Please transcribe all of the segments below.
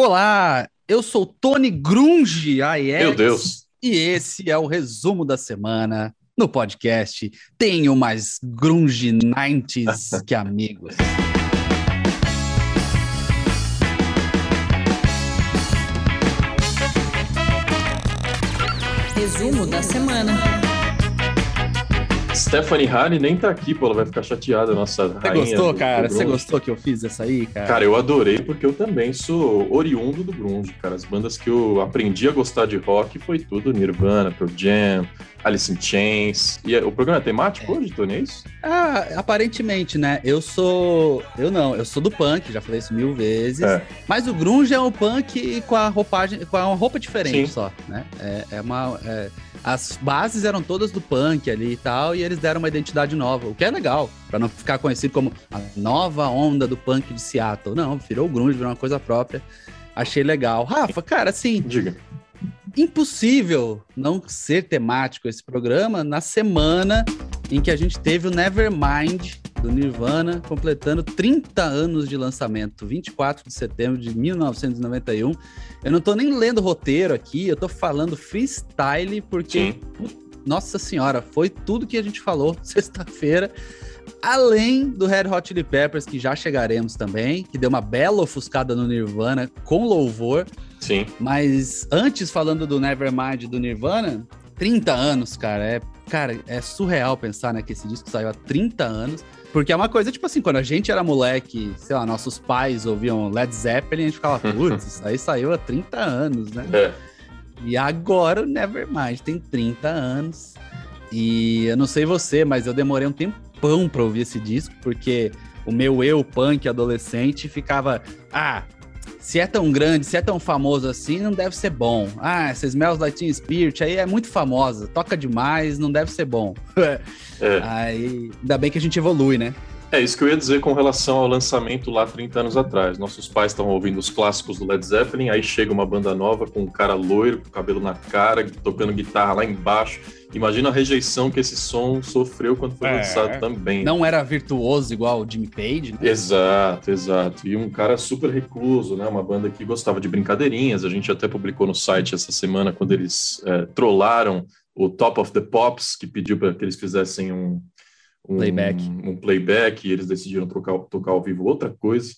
Olá, eu sou Tony Grunge, AEX, Meu Deus. e esse é o resumo da semana no podcast Tenho mais Grunge 90s que amigos. Resumo da semana. Stephanie Harry nem tá aqui, pô, ela vai ficar chateada, nossa Você gostou, do- cara? Você gostou que eu fiz essa aí, cara? Cara, eu adorei porque eu também sou oriundo do grunge, cara. As bandas que eu aprendi a gostar de rock foi tudo Nirvana, Pearl Jam, Alice in Chains. E o programa é temático hoje, Tony, é isso? Ah, aparentemente, né? Eu sou. Eu não, eu sou do punk, já falei isso mil vezes. É. Mas o grunge é um punk com a roupagem, com uma roupa diferente Sim. só, né? É, é uma. é- as bases eram todas do punk ali e tal, e eles deram uma identidade nova, o que é legal, pra não ficar conhecido como a nova onda do punk de Seattle. Não, virou o grunge, virou uma coisa própria. Achei legal. Rafa, cara, assim, Diga. impossível não ser temático esse programa na semana em que a gente teve o Nevermind do Nirvana completando 30 anos de lançamento, 24 de setembro de 1991. Eu não tô nem lendo roteiro aqui, eu tô falando freestyle porque Sim. nossa senhora, foi tudo que a gente falou sexta-feira. Além do Red Hot Chili Peppers, que já chegaremos também, que deu uma bela ofuscada no Nirvana com louvor. Sim. Mas antes, falando do Nevermind do Nirvana, 30 anos, cara. É, cara, é surreal pensar né, que esse disco saiu há 30 anos. Porque é uma coisa, tipo assim, quando a gente era moleque, sei lá, nossos pais ouviam Led Zeppelin, a gente ficava, putz, isso aí saiu há 30 anos, né? É. E agora o Nevermind tem 30 anos. E eu não sei você, mas eu demorei um tempão pra ouvir esse disco, porque o meu eu punk adolescente ficava, ah, se é tão grande, se é tão famoso assim, não deve ser bom. Ah, essa Smells Like Teen Spirit aí é muito famosa, toca demais, não deve ser bom. É. aí, ainda bem que a gente evolui, né? É isso que eu ia dizer com relação ao lançamento lá 30 anos atrás. Nossos pais estavam ouvindo os clássicos do Led Zeppelin, aí chega uma banda nova com um cara loiro, com cabelo na cara, tocando guitarra lá embaixo. Imagina a rejeição que esse som sofreu quando foi É. lançado também. Não era virtuoso igual o Jimmy Page, né? Exato, exato. E um cara super recluso, né? Uma banda que gostava de brincadeirinhas. A gente até publicou no site essa semana quando eles é, trollaram o Top of the Pops, que pediu para que eles fizessem um, um Playback. Um playback e eles decidiram tocar, tocar ao vivo outra coisa.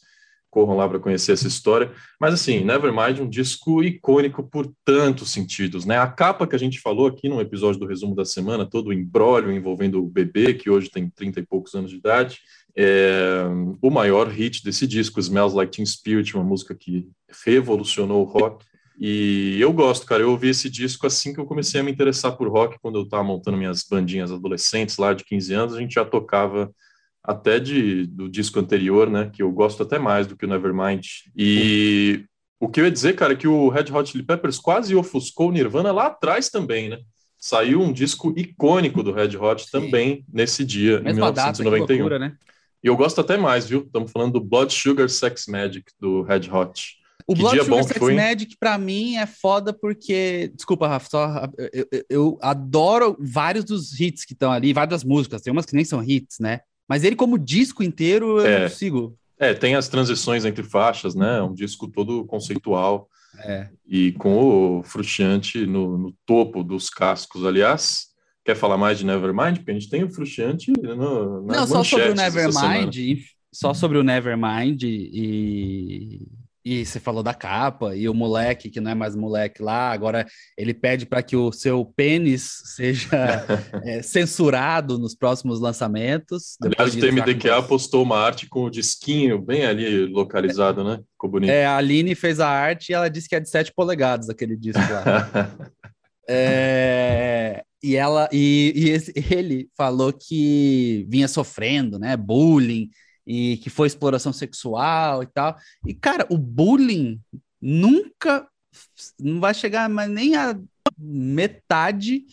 Corram lá para conhecer essa história. Mas assim, Nevermind, um disco icônico por tantos sentidos, né? A capa que a gente falou aqui no episódio do resumo da semana, todo o embrólio envolvendo o bebê, que hoje tem 30 e poucos anos de idade, é o maior hit desse disco, Smells Like Teen Spirit, uma música que revolucionou o rock. E eu gosto, cara. Eu ouvi esse disco assim que eu comecei a me interessar por rock, quando eu estava montando minhas bandinhas adolescentes lá de 15 anos, a gente já tocava até de, do disco anterior, né? Que eu gosto até mais do que o Nevermind. E o que eu ia dizer, cara, é que o Red Hot Chili Peppers quase ofuscou o Nirvana lá atrás também, né? Saiu um disco icônico do Red Hot Sim. também nesse dia, em Mesma data, que 1991. loucura, né? E eu gosto até mais, viu? Estamos falando do Blood Sugar Sex Magic do Red Hot. O Que Blood Sugar Sex? Magic, pra mim, é foda porque. Desculpa, Rafa, só. Eu, eu- eu adoro vários dos hits que estão ali, várias das músicas, tem umas que nem são hits, né? Mas ele, como disco inteiro, eu É. não consigo. É, tem as transições entre faixas, né? Um disco todo conceitual É. e com o Frusciante no, no topo dos cascos. Aliás, quer falar mais de Nevermind? Porque a gente tem o Frusciante no, Não, só sobre o. Nevermind, só sobre o Nevermind e. E você falou da capa, e o moleque, que não é mais moleque lá, agora ele pede para que o seu pênis seja é, censurado nos próximos lançamentos. Aliás, o TMDQA usar- postou uma arte com o disquinho bem ali localizado, né? Ficou bonito. É, a Aline fez a arte e ela disse que é de 7 polegadas aquele disco lá. É, e ela e, e esse- ele falou que vinha sofrendo, né, bullying e que foi exploração sexual e tal. E cara, o bullying nunca não vai chegar mais nem a metade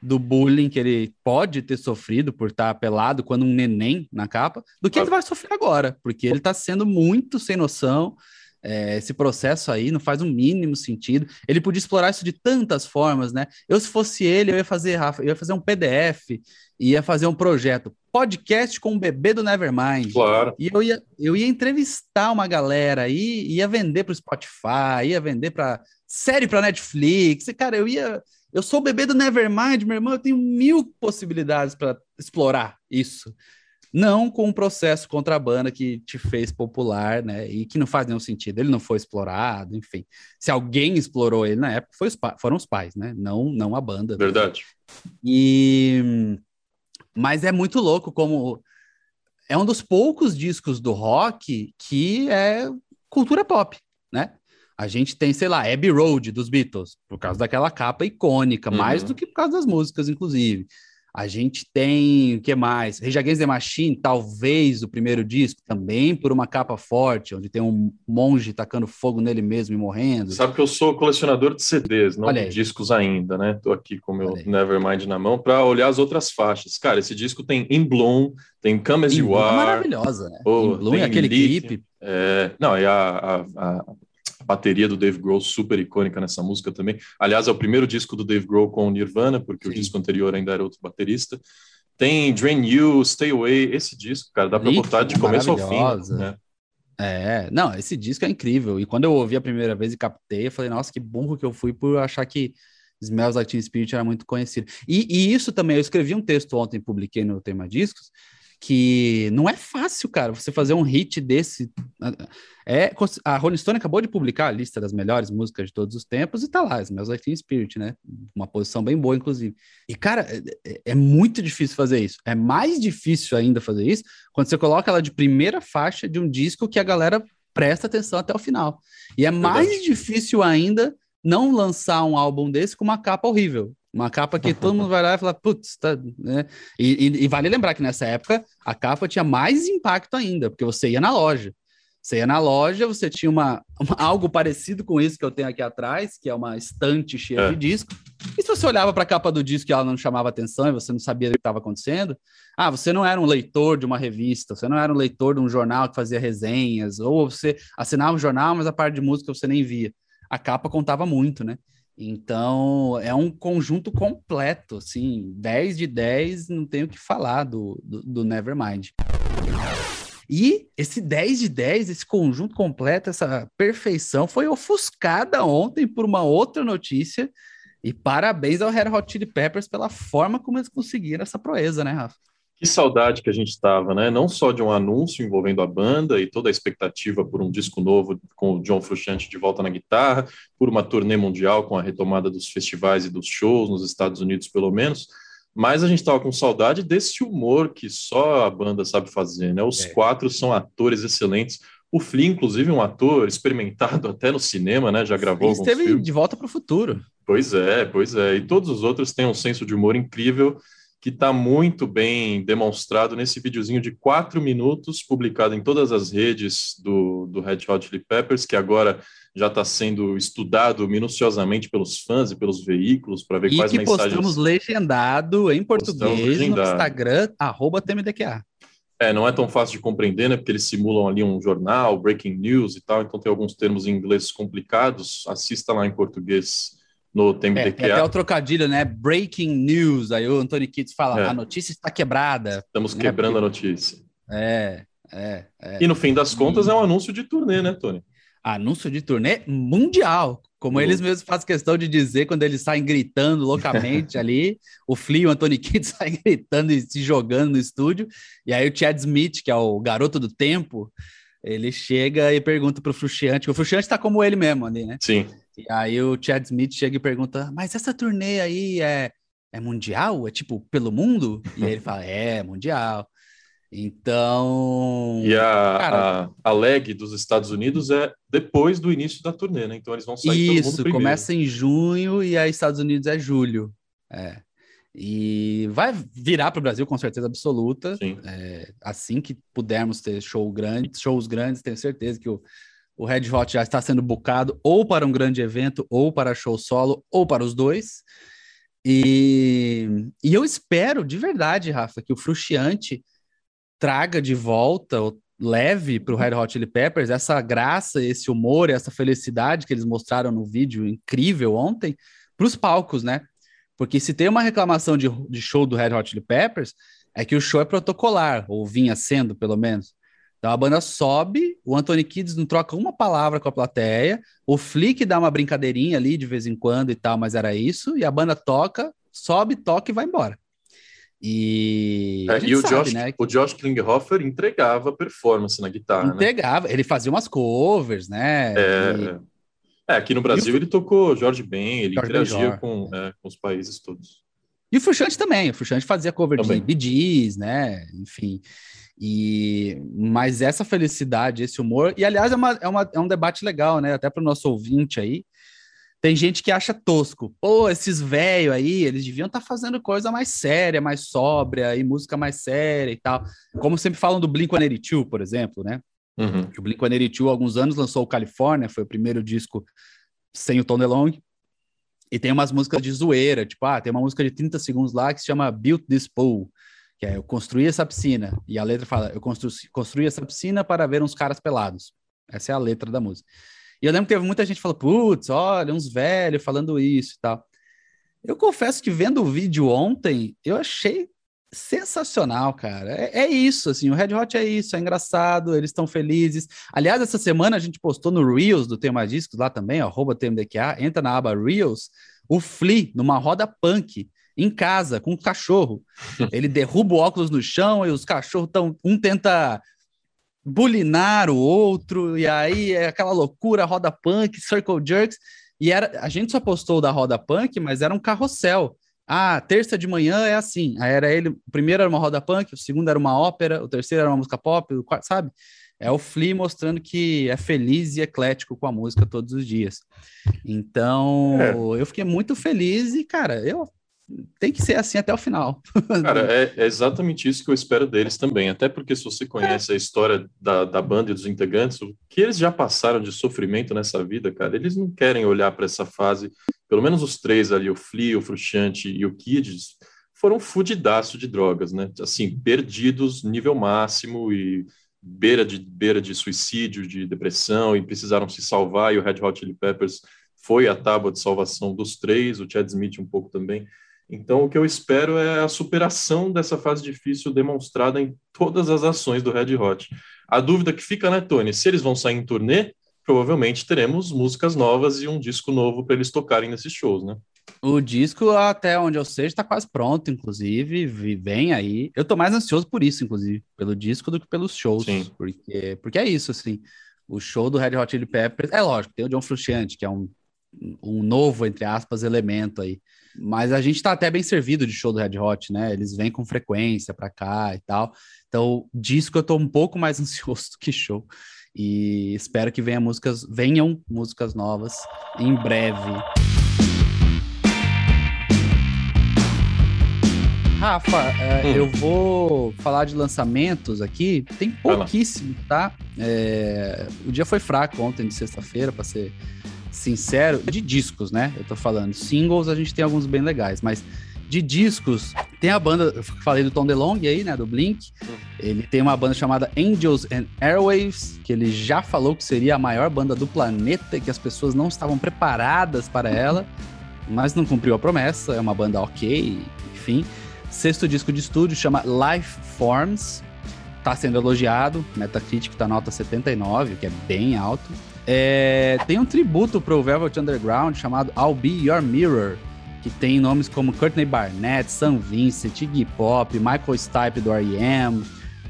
do bullying que ele pode ter sofrido por estar pelado quando um neném na capa, do que ele vai sofrer agora, porque ele tá sendo muito sem noção. É, esse processo aí não faz o um mínimo sentido. Ele podia explorar isso de tantas formas, né? Eu, se fosse ele, eu ia fazer, Rafa, eu ia fazer um PDF, ia fazer um projeto, podcast com o bebê do Nevermind. Claro. E eu ia, eu ia entrevistar uma galera aí, ia vender para o Spotify, ia vender para série para Netflix. E, cara, eu ia. Eu sou o bebê do Nevermind, meu irmão, eu tenho mil possibilidades para explorar isso não com um processo contra a banda que te fez popular, né? E que não faz nenhum sentido. Ele não foi explorado, enfim. Se alguém explorou ele na época, foi os foram os pais, né? Não, não a banda. Verdade. E mas é muito louco como é um dos poucos discos do rock que é cultura pop, né? A gente tem, sei lá, Abbey Road dos Beatles, por causa daquela capa icônica, uhum. mais do que por causa das músicas, inclusive. A gente tem o que mais? Rage Against the Machine, talvez o primeiro disco, também por uma capa forte, onde tem um monge tacando fogo nele mesmo e morrendo. Sabe que eu sou colecionador de CDs, não de discos ainda, né? Tô aqui com o meu Nevermind na mão para olhar as outras faixas. Cara, esse disco tem In Bloom, tem Come As In You Are. É maravilhosa, né? Oh, In Bloom é aquele clipe. É, não, e a, a, a bateria do Dave Grohl super icônica nessa música também. Aliás, é o primeiro disco do Dave Grohl com o Nirvana, porque Sim. o disco anterior ainda era outro baterista. Tem Drain You, Stay Away, esse disco, cara, dá para botar de começo ao fim, né? É, não, esse disco é incrível. E quando eu ouvi a primeira vez e captei, eu falei, nossa, que burro que eu fui por achar que Smells Like Teen Spirit era muito conhecido. E, e, isso também, eu escrevi um texto ontem, publiquei no Tema Discos, que não é fácil, cara, você fazer um hit desse. É, a Rolling Stone acabou de publicar a lista das melhores músicas de todos os tempos e tá lá, Smells Like Teen Spirit, né? Uma posição bem boa, inclusive. E, cara, é, é, é, muito difícil fazer isso. É mais difícil ainda fazer isso quando você coloca ela de primeira faixa de um disco que a galera presta atenção até o final. E é mais Verdade. difícil ainda não lançar um álbum desse com uma capa horrível. Uma capa que todo mundo vai lá e fala, putz, tá, né? E, e, e, vale lembrar que nessa época a capa tinha mais impacto ainda, porque você ia na loja. Você ia na loja, você tinha uma, uma algo parecido com isso que eu tenho aqui atrás, que é uma estante cheia é. de disco. E se você olhava para a capa do disco e ela não chamava atenção e você não sabia o que estava acontecendo, ah, você não era um leitor de uma revista, você não era um leitor de um jornal que fazia resenhas, ou você assinava um jornal, mas a parte de música você nem via. A capa contava muito, né? Então, é um conjunto completo, assim, 10 de 10, não tenho o que falar do, do, do Nevermind. E esse 10 de 10, esse conjunto completo, essa perfeição, foi ofuscada ontem por uma outra notícia. E parabéns ao Red Hot Chili Peppers pela forma como eles conseguiram essa proeza, né, Rafa? Que saudade que a gente estava, né? Não só de um anúncio envolvendo a banda e toda a expectativa por um disco novo com o John Frusciante de volta na guitarra, por uma turnê mundial com a retomada dos festivais e dos shows nos Estados Unidos, pelo menos. Mas a gente estava com saudade desse humor que só a banda sabe fazer, né? Os é. quatro são atores excelentes. O Flea, inclusive, um ator experimentado até no cinema, né? Já gravou alguns esteve filmes. de volta para o futuro. Pois é, pois é. E todos os outros têm um senso de humor incrível que está muito bem demonstrado nesse videozinho de quatro minutos, publicado em todas as redes do, do Red Hot Chili Peppers, que agora já está sendo estudado minuciosamente pelos fãs e pelos veículos para ver e quais que mensagens. postamos legendado em português legendado. no Instagram, arroba TMDQA. É, não é tão fácil de compreender, né? Porque eles simulam ali um jornal, breaking news e tal, então tem alguns termos em inglês complicados. Assista lá em português no tempo é, até o trocadilho, né? Breaking news. Aí o Anthony Kitts fala: é. a notícia está quebrada. Estamos né? quebrando Porque... a notícia. É, é, é. E no fim das contas é um anúncio de turnê, né, Tony? Anúncio de turnê mundial. Como eles mesmos fazem questão de dizer quando eles saem gritando loucamente ali, o Flea e o Anthony Kidd saem gritando e se jogando no estúdio, e aí o Chad Smith, que é o garoto do tempo, ele chega e pergunta pro Frusciante, o Frusciante tá como ele mesmo ali, né? Sim. E aí o Chad Smith chega e pergunta: Mas essa turnê aí é, é mundial? É tipo pelo mundo? E aí ele fala: É, mundial. Então. E a, cara, a, a leg dos Estados Unidos é depois do início da turnê, né? Então eles vão sair Isso, começa em junho e aí Estados Unidos é julho. É. E vai virar para o Brasil com certeza absoluta. É, assim que pudermos ter show grande, shows grandes, tenho certeza que o, o Red Hot já está sendo bucado ou para um grande evento, ou para show solo, ou para os dois. E, e eu espero de verdade, Rafa, que o Frustiante traga de volta, ou leve para o Red Hot Chili Peppers, essa graça, esse humor, essa felicidade que eles mostraram no vídeo incrível ontem, para os palcos, né? Porque se tem uma reclamação de, de show do Red Hot Chili Peppers, é que o show é protocolar, ou vinha sendo, pelo menos. Então a banda sobe, o Anthony Kids não troca uma palavra com a plateia, o Flick dá uma brincadeirinha ali de vez em quando e tal, mas era isso, e a banda toca, sobe, toca e vai embora. E, é, e o, sabe, Josh, né, o Josh Klinghoffer entregava performance na guitarra. Né? Entregava, né? ele fazia umas covers, né? É, e... é aqui no Brasil ele tocou Jorge Ben, ele Jorge interagia com, é, com, os países todos. E o Frusciante também, o Frusciante fazia cover também. de Bee Gees, né? Enfim. E mas essa felicidade, esse humor, e aliás é, uma, é, uma, é um debate legal, né? Até para o nosso ouvinte aí, tem gente que acha tosco. Pô, esses velhos aí, eles deviam estar tá fazendo coisa mais séria, mais sóbria, e música mais séria e tal. Como sempre falam do Blink-182, por exemplo, né? Uhum. O Blink-182, há alguns anos, lançou o California, foi o primeiro disco sem o Tom DeLonge. E tem umas músicas de zoeira, tipo, ah, tem uma música de 30 segundos lá que se chama Built This Pool, que é eu construí essa piscina. E a letra fala, eu constru construí essa piscina para ver uns caras pelados. Essa é a letra da música. E eu lembro que teve muita gente falando, putz, olha, uns velhos falando isso e tal. Eu confesso que vendo o vídeo ontem, eu achei sensacional, cara. É, é, isso, assim, o Red Hot é isso, é engraçado, eles estão felizes. Aliás, essa semana a gente postou no Reels do Tema Discos lá também, arroba TMDQA, entra na aba Reels, o Flea numa roda punk em casa com um cachorro. Ele derruba o óculos no chão e os cachorros estão um tenta bulinar o outro, e aí é aquela loucura, roda punk, circle jerks, e era, a gente só postou da roda punk, mas era um carrossel. Ah, terça de manhã é assim. Aí era ele, o primeiro era uma roda punk, o segundo era uma ópera, o terceiro era uma música pop, o quarto, sabe? É o Flea mostrando que é feliz e eclético com a música todos os dias. Então, é. eu fiquei muito feliz e, cara, eu tem que ser assim até o final. Cara, é, é, exatamente isso que eu espero deles também. Até porque se você conhece a história da, da banda e dos integrantes, o que eles já passaram de sofrimento nessa vida, cara, eles não querem olhar para essa fase. Pelo menos os três ali, o Flea, o Frusciante e o Kids, foram fudidaço de drogas, né? Assim, perdidos nível máximo e beira de beira de suicídio, de depressão e precisaram se salvar. E o Red Hot Chili Peppers foi a tábua de salvação dos três, o Chad Smith um pouco também. Então, o que eu espero é a superação dessa fase difícil demonstrada em todas as ações do Red Hot. A dúvida que fica, né, Tony? Se eles vão sair em turnê, provavelmente teremos músicas novas e um disco novo para eles tocarem nesses shows, né? O disco, até onde eu sei, está quase pronto, inclusive, vem aí. Eu tô mais ansioso por isso, inclusive, pelo disco do que pelos shows, Sim. porque porque é isso, assim. O show do Red Hot Chili Peppers, é lógico, tem o John Frusciante, que é um, um novo, entre aspas, elemento aí. Mas a gente tá até bem servido de show do Red Hot, né? Eles vêm com frequência para cá e tal. Então, disco eu tô um pouco mais ansioso do que show. E espero que venha músicas, venham músicas novas em breve. Rafa, é, hum. eu vou falar de lançamentos aqui. Tem pouquíssimo, tá? É, o dia foi fraco ontem, de sexta-feira, para ser sincero, de discos, né? Eu tô falando. Singles a gente tem alguns bem legais, mas de discos, tem a banda, eu falei do Tom DeLonge aí, né, do Blink. Ele tem uma banda chamada Angels and Airwaves, que ele já falou que seria a maior banda do planeta, que as pessoas não estavam preparadas para ela, mas não cumpriu a promessa. É uma banda ok, enfim. Sexto disco de estúdio chama Life Forms, tá sendo elogiado. Metacritic tá nota 79, o que é bem alto. É, tem um tributo pro Velvet Underground chamado I'll Be Your Mirror, que tem nomes como Courtney Barnett, Sam Vincent, Iggy Pop, Michael Stipe do R.E.M.,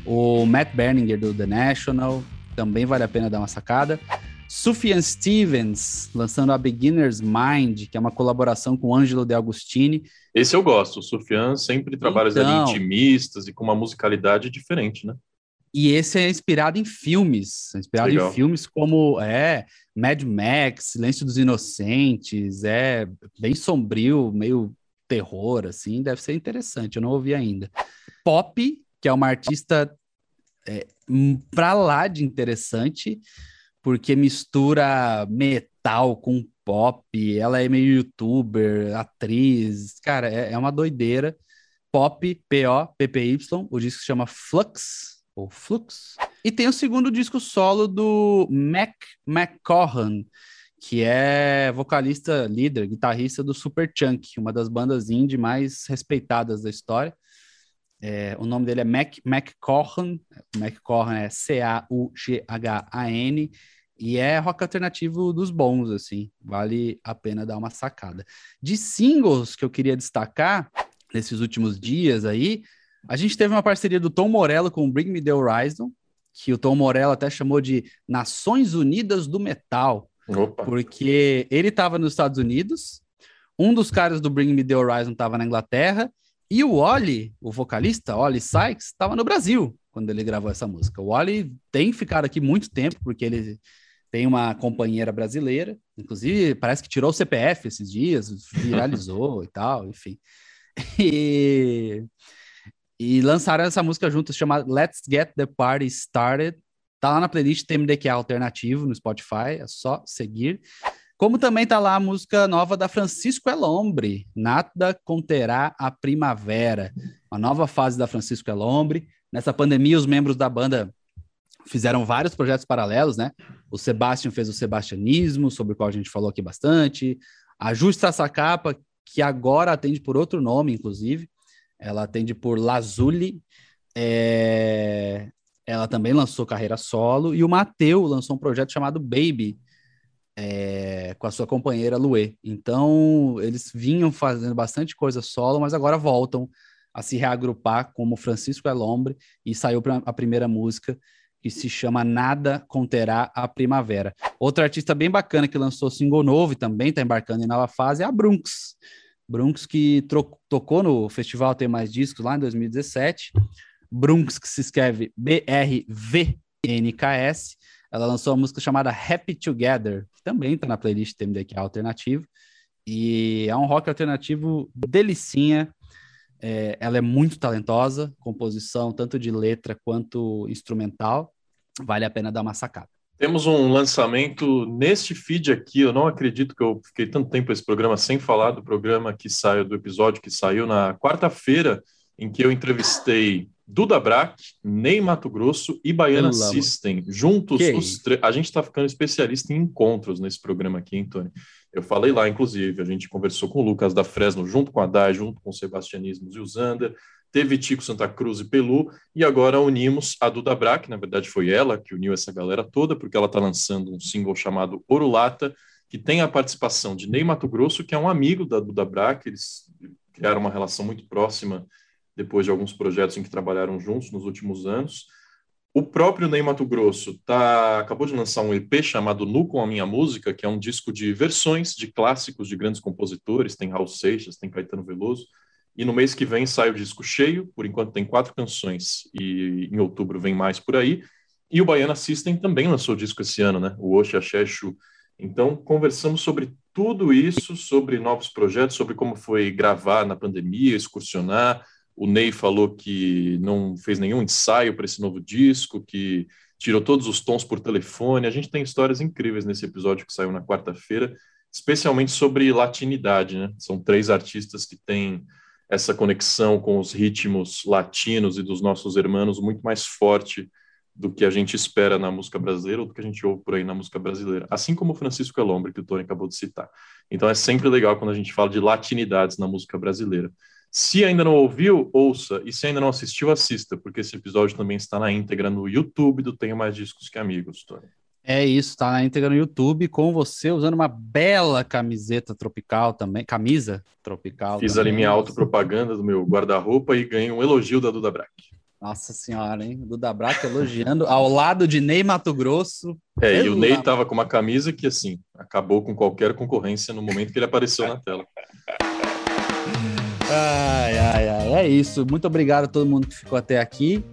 o Matt Berninger do The National, também vale a pena dar uma sacada. Sufjan Stevens, lançando a Beginner's Mind, que é uma colaboração com o Ângelo De Agostini. Esse eu gosto, o Sufjan sempre trabalha então, ali intimistas e com uma musicalidade diferente, né? E esse é inspirado em filmes, é inspirado Legal. em filmes como é Mad Max, Silêncio dos Inocentes, é bem sombrio, meio terror, assim, deve ser interessante, eu não ouvi ainda. Pop, que é uma artista é, pra lá de interessante, porque mistura metal com pop, ela é meio youtuber, atriz, cara, é, é uma doideira. Pop, P-O-P-P-Y, o disco se chama Flux, ou Flux. E tem o segundo disco solo do Mac McCohan, que é vocalista, líder, guitarrista do Super Chunk, uma das bandas indie mais respeitadas da história. É, o nome dele é Mac McCohan, McCohan é C-A-U-G-H-A-N, e é rock alternativo dos bons, assim, vale a pena dar uma sacada. De singles que eu queria destacar nesses últimos dias aí, a gente teve uma parceria do Tom Morello com o Bring Me The Horizon, que o Tom Morello até chamou de Nações Unidas do Metal, Opa. porque ele estava nos Estados Unidos, um dos caras do Bring Me The Horizon estava na Inglaterra, e o Oli, o vocalista, Oli Sykes, estava no Brasil quando ele gravou essa música. O Oli tem ficado aqui muito tempo, porque ele tem uma companheira brasileira, inclusive parece que tirou o CPF esses dias, viralizou e tal, enfim. E, e lançaram essa música juntos chamada Let's Get the Party Started. Tá lá na playlist TMDQ alternativo no Spotify, é só seguir. Como também tá lá a música nova da Francisco Elombre, Nada Conterá a Primavera. Uma nova fase da Francisco Elombre. Nessa pandemia, os membros da banda fizeram vários projetos paralelos, né? O Sebastian fez o Sebastianismo, sobre o qual a gente falou aqui bastante. A Justa Sacapa, que agora atende por outro nome, inclusive. Ela atende por Lazuli. É... Ela também lançou carreira solo. E o Mateu lançou um projeto chamado Baby, é... com a sua companheira Luê. Então, eles vinham fazendo bastante coisa solo, mas agora voltam a se reagrupar como Francisco Elombre e saiu a primeira música que se chama Nada Conterá a Primavera. Outra artista bem bacana que lançou single novo e também está embarcando em nova fase é a Brunx. Brunx que tocou no Festival Tem Mais Discos lá em 2017. Brunx, que se escreve B-R-V-N-K-S. Ela lançou uma música chamada Happy Together, que também está na playlist TMDQ Alternativo. E é um rock alternativo delicinha. É, ela é muito talentosa, composição tanto de letra quanto instrumental. Vale a pena dar uma sacada. Temos um lançamento neste feed aqui. Eu não acredito que eu fiquei tanto tempo esse programa sem falar do programa que saiu, do episódio que saiu na quarta-feira, em que eu entrevistei Duda Brack, Ney Mato Grosso e Baiana System. Juntos, os a gente está ficando especialista em encontros nesse programa aqui, hein, Tony? Eu falei lá, inclusive, a gente conversou com o Lucas da Fresno, junto com a Dai, junto com o Sebastianismos e o Zander, teve Tico Santa Cruz e Pelu, e agora unimos a Duda Brack, na verdade foi ela que uniu essa galera toda, porque ela está lançando um single chamado Orulata, que tem a participação de Ney Mato Grosso, que é um amigo da Duda Brack, eles criaram uma relação muito próxima depois de alguns projetos em que trabalharam juntos nos últimos anos, o próprio Ney Mato Grosso tá, acabou de lançar um EP chamado Nu com a Minha Música, que é um disco de versões de clássicos de grandes compositores, tem Raul Seixas, tem Caetano Veloso, e no mês que vem sai o disco cheio, por enquanto tem quatro canções, e em outubro vem mais por aí, e o Baiana System também lançou disco esse ano, né? o Oxe Axexu. Então, conversamos sobre tudo isso, sobre novos projetos, sobre como foi gravar na pandemia, excursionar, o Ney falou que não fez nenhum ensaio para esse novo disco, que tirou todos os tons por telefone. A gente tem histórias incríveis nesse episódio que saiu na quarta-feira, especialmente sobre latinidade, né? São três artistas que têm essa conexão com os ritmos latinos e dos nossos irmãos muito mais forte do que a gente espera na música brasileira ou do que a gente ouve por aí na música brasileira, assim como o Francisco Elombre, que o Tony acabou de citar. Então é sempre legal quando a gente fala de latinidades na música brasileira. Se ainda não ouviu, ouça. E se ainda não assistiu, assista, porque esse episódio também está na íntegra no YouTube do Tenho Mais Discos que Amigos, Tony. É isso, está na íntegra no YouTube com você usando uma bela camiseta tropical também, camisa tropical. Fiz também. ali minha autopropaganda do meu guarda-roupa e ganhei um elogio da Duda Brack. Nossa senhora, hein? Duda Brack elogiando ao lado de Ney Mato Grosso. É, e o Ney tava com uma camisa que, assim, acabou com qualquer concorrência no momento que ele apareceu na tela. Ai, ai, ai. É isso. Muito obrigado a todo mundo que ficou até aqui.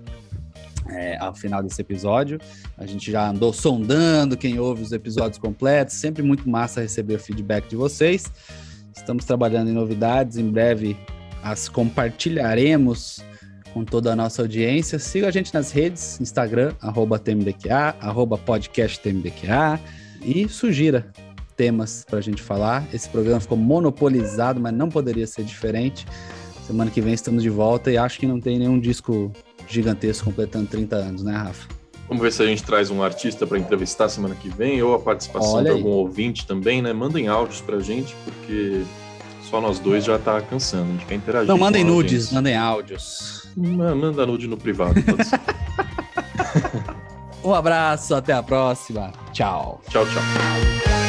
É, ao final desse episódio. A gente já andou sondando quem ouve os episódios completos. Sempre muito massa receber o feedback de vocês. Estamos trabalhando em novidades. Em breve as compartilharemos com toda a nossa audiência. Siga a gente nas redes, Instagram, arroba TMDQA, arroba e sugira temas para a gente falar. Esse programa ficou monopolizado, mas não poderia ser diferente. Semana que vem estamos de volta e acho que não tem nenhum disco gigantesco completando 30 anos, né, Rafa? Vamos ver se a gente traz um artista para entrevistar semana que vem ou a participação Olha de aí. algum ouvinte também, né? Mandem áudios pra gente, porque só nós dois já tá cansando. A gente quer interagir. Não, mandem a nudes, mandem áudios. Ma- Manda nude no privado. Um abraço, até a próxima. Tchau. tchau, tchau.